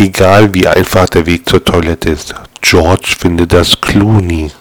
Egal wie einfach der Weg zur Toilette ist. George findet das Clooney.